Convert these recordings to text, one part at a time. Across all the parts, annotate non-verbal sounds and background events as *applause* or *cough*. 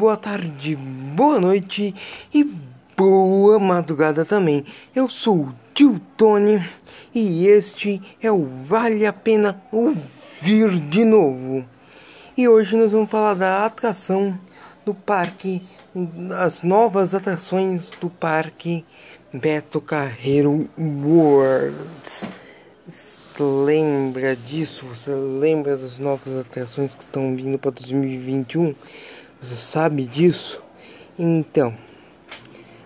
boa tarde, boa noite e boa madrugada também. Eu sou o Tio Tony e este é o Vale a Pena Ouvir de Novo. E hoje nós vamos falar da atração do parque, das novas atrações do parque Beto Carreiro Worlds. Lembra disso? Você lembra das novas atrações que estão vindo para 2021? Você sabe disso? Então,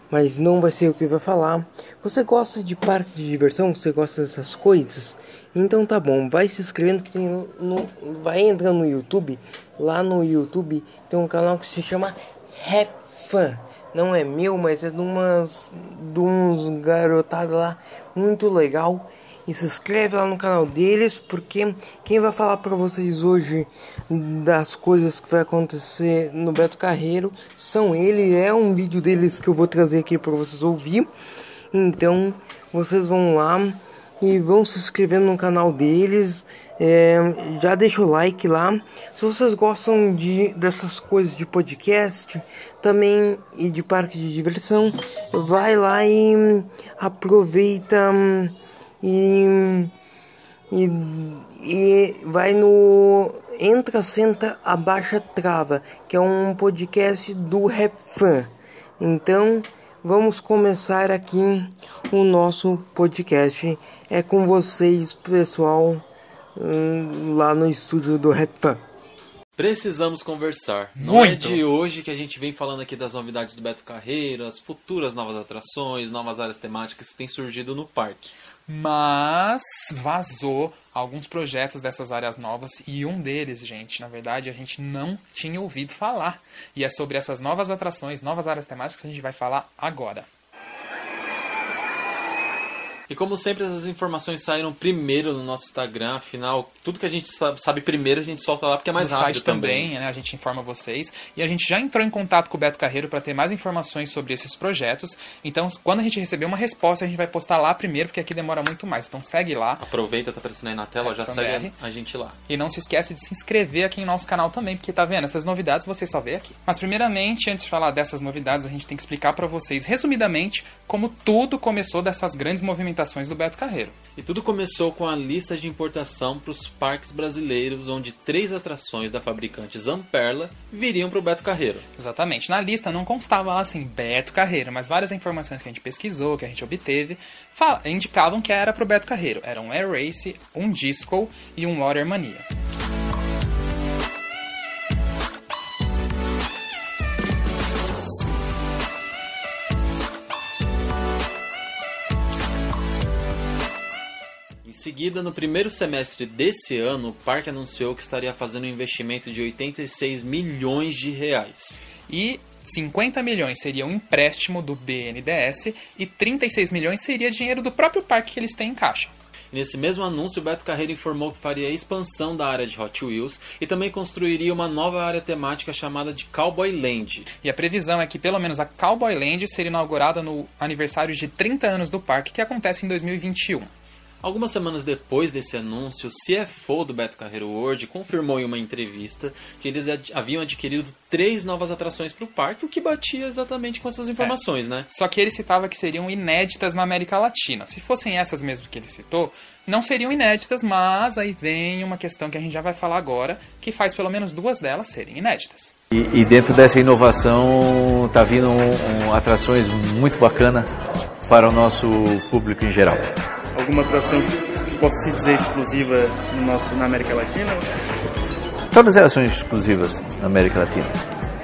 mas não vai ser o que vai falar. Você gosta de parque de diversão? Você gosta dessas coisas? Então tá bom, vai se inscrevendo que tem no, vai entrando no YouTube. Lá no YouTube tem um canal que se chama Rap Fan. Não é meu, mas é de umas de uns garotados lá muito legal e se inscreve lá no canal deles, porque quem vai falar para vocês hoje das coisas que vai acontecer no Beto Carreiro são eles. É um vídeo deles que eu vou trazer aqui para vocês ouvir. Então, vocês vão lá e vão se inscrevendo no canal deles. É, já deixa o like lá. Se vocês gostam de dessas coisas de podcast também e de parque de diversão, vai lá e aproveita e, e, e vai no Entra, Senta, Abaixa, Trava, que é um podcast do Rap Fan. Então, vamos começar aqui o nosso podcast. É com vocês, pessoal, hum, lá no estúdio do Rap Fan. Precisamos conversar. Muito. Não é de hoje que a gente vem falando aqui das novidades do Beto Carreiro, as futuras novas atrações, novas áreas temáticas que têm surgido no parque. Mas vazou alguns projetos dessas áreas novas e um deles, gente, na verdade, a gente não tinha ouvido falar. E é sobre essas novas atrações, novas áreas temáticas que a gente vai falar agora. E como sempre, essas informações saíram primeiro no nosso Instagram, afinal, tudo que a gente sabe, sabe primeiro a gente solta lá porque é mais no rápido site também, né, a gente informa vocês. E a gente já entrou em contato com o Beto Carreiro para ter mais informações sobre esses projetos. Então, quando a gente receber uma resposta, a gente vai postar lá primeiro, porque aqui demora muito mais. Então, segue lá. Aproveita, tá aparecendo aí na tela, É, já BR. segue a gente lá. E não se esquece de se inscrever aqui em nosso canal também, porque tá vendo, essas novidades você só vê aqui. Mas primeiramente, antes de falar dessas novidades, a gente tem que explicar para vocês resumidamente como tudo começou dessas grandes movimentações do Beto Carreiro. E tudo começou com a lista de importação para os parques brasileiros, onde três atrações da fabricante Zamperla viriam para o Beto Carreiro. Exatamente. Na lista não constava lá assim Beto Carreiro, mas várias informações que a gente pesquisou, que a gente obteve, indicavam que era pro Beto Carreiro. Era um Air Race, um Disco e um Water Mania. Seguida, no primeiro semestre desse ano, o parque anunciou que estaria fazendo um investimento de 86 milhões de reais. E 50 milhões seria um empréstimo do BNDES e 36 milhões seria dinheiro do próprio parque que eles têm em caixa. Nesse mesmo anúncio, o Beto Carreiro informou que faria a expansão da área de Hot Wheels e também construiria uma nova área temática chamada de Cowboy Land. E a previsão é que pelo menos a Cowboy Land seria inaugurada no aniversário de 30 anos do parque, que acontece em 2021. Algumas semanas depois desse anúncio, o CFO do Beto Carreiro World confirmou em uma entrevista que eles ad- haviam adquirido três novas atrações para o parque, o que batia exatamente com essas informações, né? Só que ele citava que seriam inéditas na América Latina. Se fossem essas mesmo que ele citou, não seriam inéditas, mas aí vem uma questão que a gente já vai falar agora, que faz pelo menos duas delas serem inéditas. E, e dentro dessa inovação tá vindo um, um, atrações muito bacana para o nosso público em geral. Alguma atração que possa se dizer exclusiva no nosso, na América Latina? Todas elas são exclusivas na América Latina,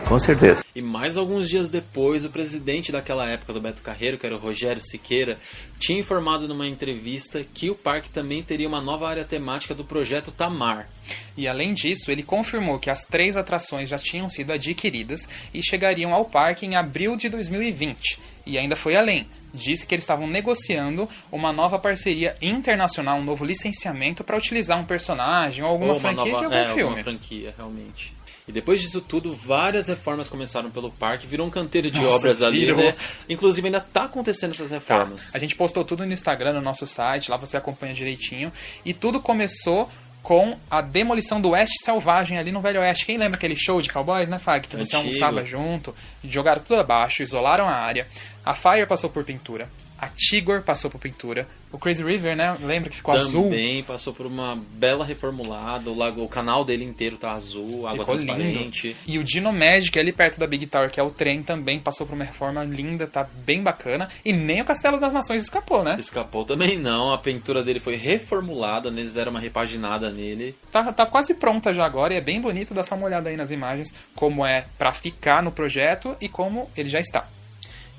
com certeza. E mais alguns dias depois, o presidente daquela época do Beto Carreiro, que era o Rogério Siqueira, tinha informado numa entrevista que o parque também teria uma nova área temática do projeto Tamar. E além disso, ele confirmou que as três atrações já tinham sido adquiridas e chegariam ao parque em abril de 2020. E ainda foi além. Disse que eles estavam negociando uma nova parceria internacional, um novo licenciamento para utilizar um personagem ou alguma Ou franquia nova- de algum é, filme. Alguma franquia, realmente. E depois disso tudo, várias reformas começaram pelo parque, virou um canteiro de Nossa, obras ali, né? Inclusive ainda tá acontecendo essas Tá. reformas. A gente postou tudo no Instagram, no nosso site, lá você acompanha direitinho. E tudo começou com a demolição do Oeste Selvagem ali no Velho Oeste. Quem lembra aquele show de cowboys, né, Fag? Que você Antigo. almoçava junto, jogaram tudo abaixo, isolaram a área. A Fire passou por pintura. A Tigor passou por pintura. O Crazy River, né? Lembra que ficou azul? Também passou por uma bela reformulada. O, lago, o canal dele inteiro tá azul, água Ficou transparente. lindo. E o Dino Magic, ali perto da Big Tower, que é o trem, também passou por uma reforma linda, tá bem bacana. E nem o Castelo das Nações escapou, né? Escapou também não, a pintura dele foi reformulada, eles deram uma repaginada nele. Tá, tá quase pronta já agora e é bem bonito. Dá só uma olhada aí nas imagens, como é pra ficar no projeto e como ele já está.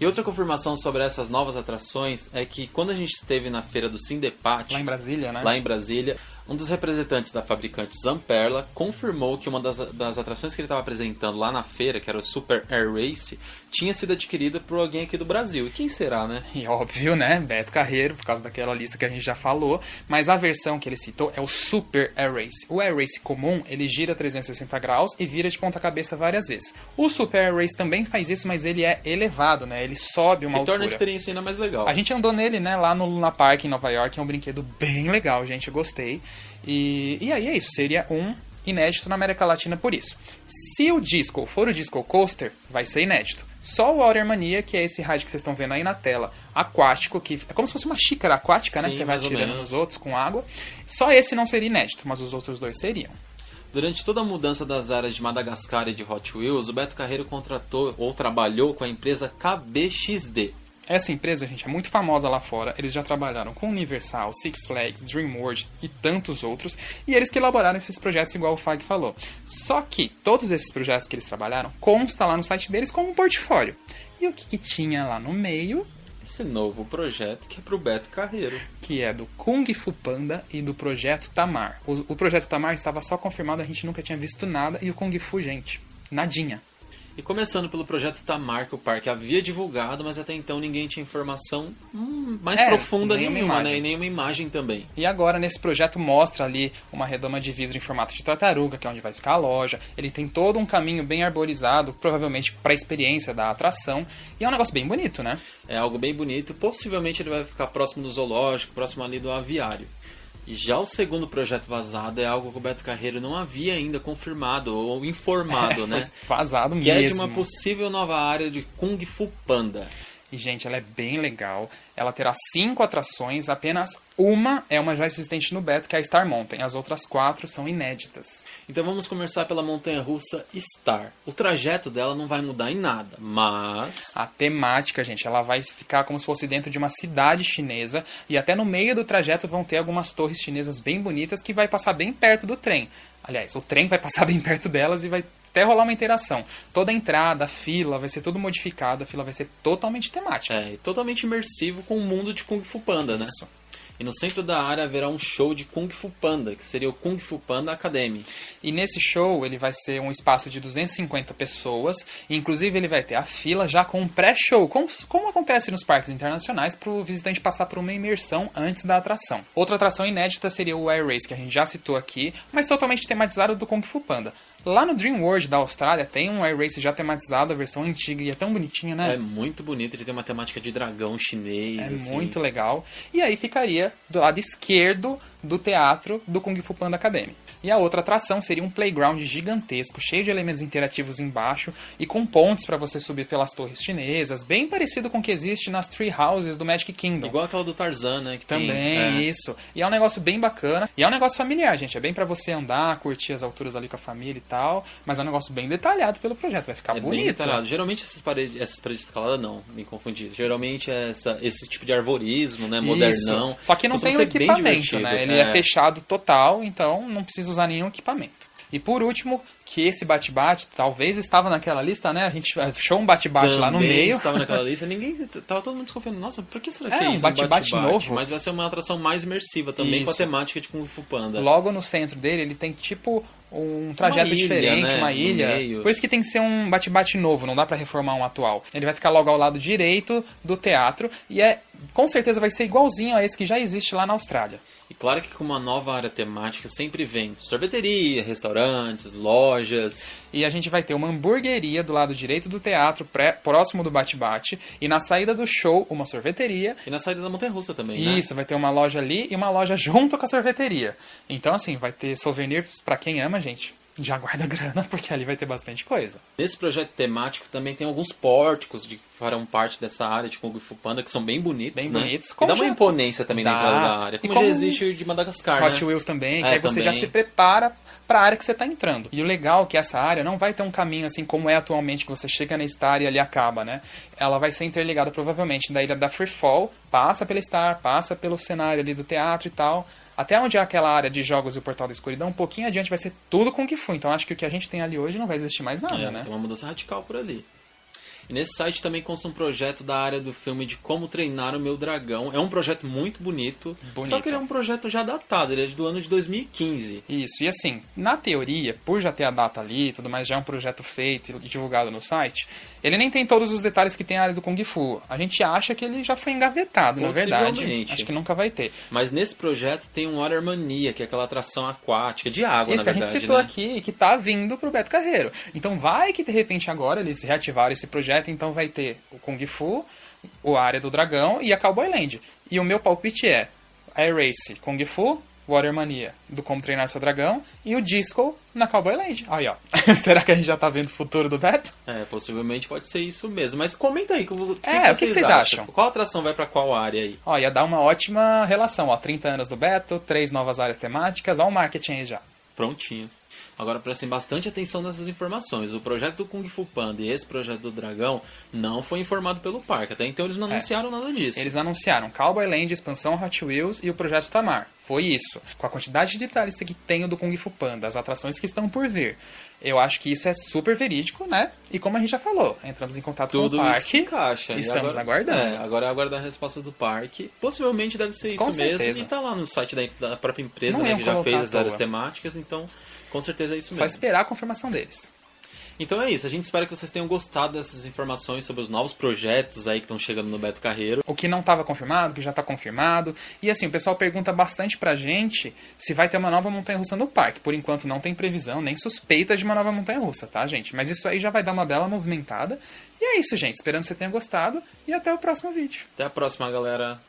E outra confirmação sobre essas novas atrações é que quando a gente esteve na feira do Sindepat, Lá em Brasília, né? lá em Brasília, um dos representantes da fabricante Zamperla confirmou que uma das, das atrações que ele estava apresentando lá na feira, que era o Super Air Race, tinha sido adquirida por alguém aqui do Brasil. E quem será, né? *laughs* E óbvio, né? Beto Carreiro, por causa daquela lista que a gente já falou. Mas a versão que ele citou é o Super Air Race. O Air Race comum, ele gira 360 graus e vira de ponta cabeça várias vezes. O Super Air Race também faz isso, mas ele é elevado, né? Ele sobe uma Que torna a altura. experiência ainda mais legal. A gente andou nele, né, lá no Luna Park em Nova York, é um brinquedo bem legal, gente, eu gostei. E, e aí é isso, seria um inédito na América Latina por isso. Se o disco for o Disco Coaster, vai ser inédito. Só o Water Mania, que é esse rádio que vocês estão vendo aí na tela, aquático, que é como se fosse uma xícara aquática, né? Sim, Você vai tirando nos outros com água. Só esse não seria inédito, mas os outros dois seriam. Durante toda a mudança das áreas de Madagascar e de Hot Wheels, o Beto Carreiro contratou ou trabalhou com a empresa KBXD. Essa empresa, gente, é muito famosa lá fora. Eles já trabalharam com Universal, Six Flags, DreamWorld e tantos outros. E eles que elaboraram esses projetos, igual o Fag falou. Só que todos esses projetos que eles trabalharam consta lá no site deles como um portfólio. E o que, que tinha lá no meio? Esse novo projeto que é pro Beto Carreiro. Que é do Kung Fu Panda e do Projeto Tamar. O, o Projeto Tamar estava só confirmado, a gente nunca tinha visto nada. E o Kung Fu, gente, nadinha. E começando pelo projeto Tamar, que o parque havia divulgado, mas até então ninguém tinha informação hum, mais É, profunda nenhuma nenhuma, né? E nenhuma imagem também. E agora, nesse projeto, mostra ali uma redoma de vidro em formato de tartaruga, que é onde vai ficar a loja. Ele tem todo um caminho bem arborizado, provavelmente para a experiência da atração. E é um negócio bem bonito, né? É algo bem bonito. Possivelmente ele vai ficar próximo do zoológico, próximo ali do aviário. E já o segundo projeto vazado é algo que o Beto Carreiro não havia ainda confirmado ou *laughs* informado, né? Foi vazado Que é de mesmo. uma possível nova área de Kung Fu Panda. E, gente, ela é bem legal. Ela terá cinco atrações, apenas uma é uma já existente no Beto, que é a Star Mountain. As outras quatro são inéditas. Então vamos começar pela montanha russa Star. O trajeto dela não vai mudar em nada, mas A temática, gente, ela vai ficar como se fosse dentro de uma cidade chinesa e até no meio do trajeto vão ter algumas torres chinesas bem bonitas que vai passar bem perto do trem. Aliás, o trem vai passar *laughs* bem perto delas e vai até rolar uma interação. Toda a entrada, a fila, vai ser tudo modificado, a fila vai ser totalmente temática. é totalmente imersivo com o mundo de Kung Fu Panda, né? Isso. E no centro da área haverá um show de Kung Fu Panda, que seria o Kung Fu Panda Academy. E nesse show ele vai ser um espaço de 250 pessoas, inclusive ele vai ter a fila já com um pré-show, como, como acontece nos parques internacionais, para o visitante passar por uma imersão antes da atração. Outra atração inédita seria o Air Race, que a gente já citou aqui, mas totalmente tematizado do Kung Fu Panda. Lá no Dream World da Austrália tem um Air Race já tematizado, a versão antiga, e é tão bonitinha, né? É muito bonito, ele tem uma temática de dragão chinês. É assim. muito legal. E aí ficaria do lado esquerdo do teatro do Kung Fu Panda Academy. E a outra atração seria um playground gigantesco, cheio de elementos interativos embaixo e com pontes para você subir pelas torres chinesas, bem parecido com o que existe nas Tree Houses do Magic Kingdom. Igual aquela do Tarzan, né? Que Também, tem, é, isso. E é um negócio bem bacana. E é um negócio familiar, gente. É bem pra você andar, curtir as alturas ali com a família e tal. Mas é um negócio bem detalhado pelo projeto. Vai ficar É bem bonito. detalhado. Geralmente essas paredes, essas paredes de escalada não, me confundi. Geralmente é essa, esse tipo de arvorismo, né? Modernão. Isso. Só que não tem o equipamento, né? Ele é. fechado total, então não precisa usar nenhum equipamento. E por último, que esse bate-bate talvez estava naquela lista, né? A gente achou um bate-bate lá no meio. estava naquela lista, *laughs* ninguém tava todo mundo desconfiando. Nossa, por que será que É, é, um isso? bate-bate novo. Mas vai ser uma atração mais imersiva também com a Isso. temática de Kung Fu Panda. Logo no centro dele, ele tem tipo um trajeto ilha, diferente, né, uma ilha. Por isso que tem que ser um bate-bate novo, não dá pra reformar um atual. Ele vai ficar logo ao lado direito do teatro e é com certeza vai ser igualzinho a esse que já existe lá na Austrália. E claro que com uma nova área temática sempre vem sorveteria, restaurantes, lojas. E a gente vai ter uma hamburgueria do lado direito do teatro, pré- próximo do bate-bate. E na saída do show, uma sorveteria. E na saída da Montanha Russa também, né? Isso, vai ter uma loja ali e uma loja junto com a sorveteria. Então, assim, vai ter souvenirs pra quem ama, gente. Já guarda grana, *laughs* porque ali vai ter bastante coisa. Nesse projeto temático também tem alguns pórticos de, que farão parte dessa área de Kung Fu Panda, que são bem bonitos, Bem né? bonitos. E Como dá uma imponência também Dá. na entrada da área, E como, como já existe o de Madagascar, Hot né? Wheels também, que É, aí você também. já se prepara pra área que você tá entrando. E o legal é que essa área não vai ter um caminho assim como é atualmente, que você chega na Star e ali acaba, né? Ela vai ser interligada provavelmente da ilha da Free Fall, passa pela Star, passa pelo cenário ali do teatro e tal. Até onde é aquela área de jogos e o Portal da Escuridão, um pouquinho adiante vai ser tudo Kung Fu. Então acho que o que a gente tem ali hoje não vai existir mais nada, É, né? Tem uma mudança radical por ali. E nesse site também consta um projeto da área do filme de como treinar o meu dragão. É um projeto muito bonito, Bonito. só que ele é um projeto já datado, ele é do ano de 2015. Isso, e assim, na teoria, por já ter a data ali e tudo mais, já é um projeto feito e divulgado no site, ele nem tem todos os detalhes que tem a área do Kung Fu. A gente acha que ele já foi engavetado, na verdade. Acho que nunca vai ter. Mas nesse projeto tem um Water Mania, que é aquela atração aquática, de água, Esse na que a verdade, gente citou né? aqui e que tá vindo pro Beto Carreiro. Então vai que de repente agora eles reativaram esse projeto, então vai ter o Kung Fu, o Área do Dragão e a Cowboy Land. E o meu palpite é Air Race, Kung Fu, Water Mania, do Como Treinar Seu Dragão, e o Disco na Cowboy Land. Aí, ó. *laughs* Será que a gente já tá vendo o futuro do Beto? É, possivelmente pode ser isso mesmo. Mas comenta aí, o que, É, o que que vocês acham? Qual atração vai pra qual área aí? Ó, ia dar uma ótima relação, ó. 30 anos do Beto, três novas áreas temáticas, ó o marketing aí já. Prontinho. Agora prestem bastante atenção nessas informações. O projeto do Kung Fu Panda e esse projeto do Dragão não foi informado pelo parque. Até então eles não É. anunciaram nada disso. Eles anunciaram Cowboy Land, expansão Hot Wheels e o projeto Tamar. Foi isso. Com a quantidade de detalhista que tem o do Kung Fu Panda, as atrações que estão por vir. Eu acho que isso é super verídico, né? E como a gente já falou, entramos em contato Tudo com o isso parque. encaixa. E Estamos agora- aguardando. É, agora é aguardar a resposta do parque. Possivelmente deve ser isso Com mesmo. certeza. E tá lá no site da, da própria empresa, né, que já fez as áreas temáticas. Então, com certeza é isso Só mesmo. esperar a confirmação deles. Então é isso. A gente espera que vocês tenham gostado dessas informações sobre os novos projetos aí que estão chegando no Beto Carreiro. O que não estava confirmado, o que já está confirmado. E assim, o pessoal pergunta bastante pra gente se vai ter uma nova montanha-russa no parque. Por enquanto não tem previsão, nem suspeita de uma nova montanha-russa, tá, gente? Mas isso aí já vai dar uma bela movimentada. E é isso, gente. Esperamos que você tenha gostado e até o próximo vídeo. Até a próxima, galera.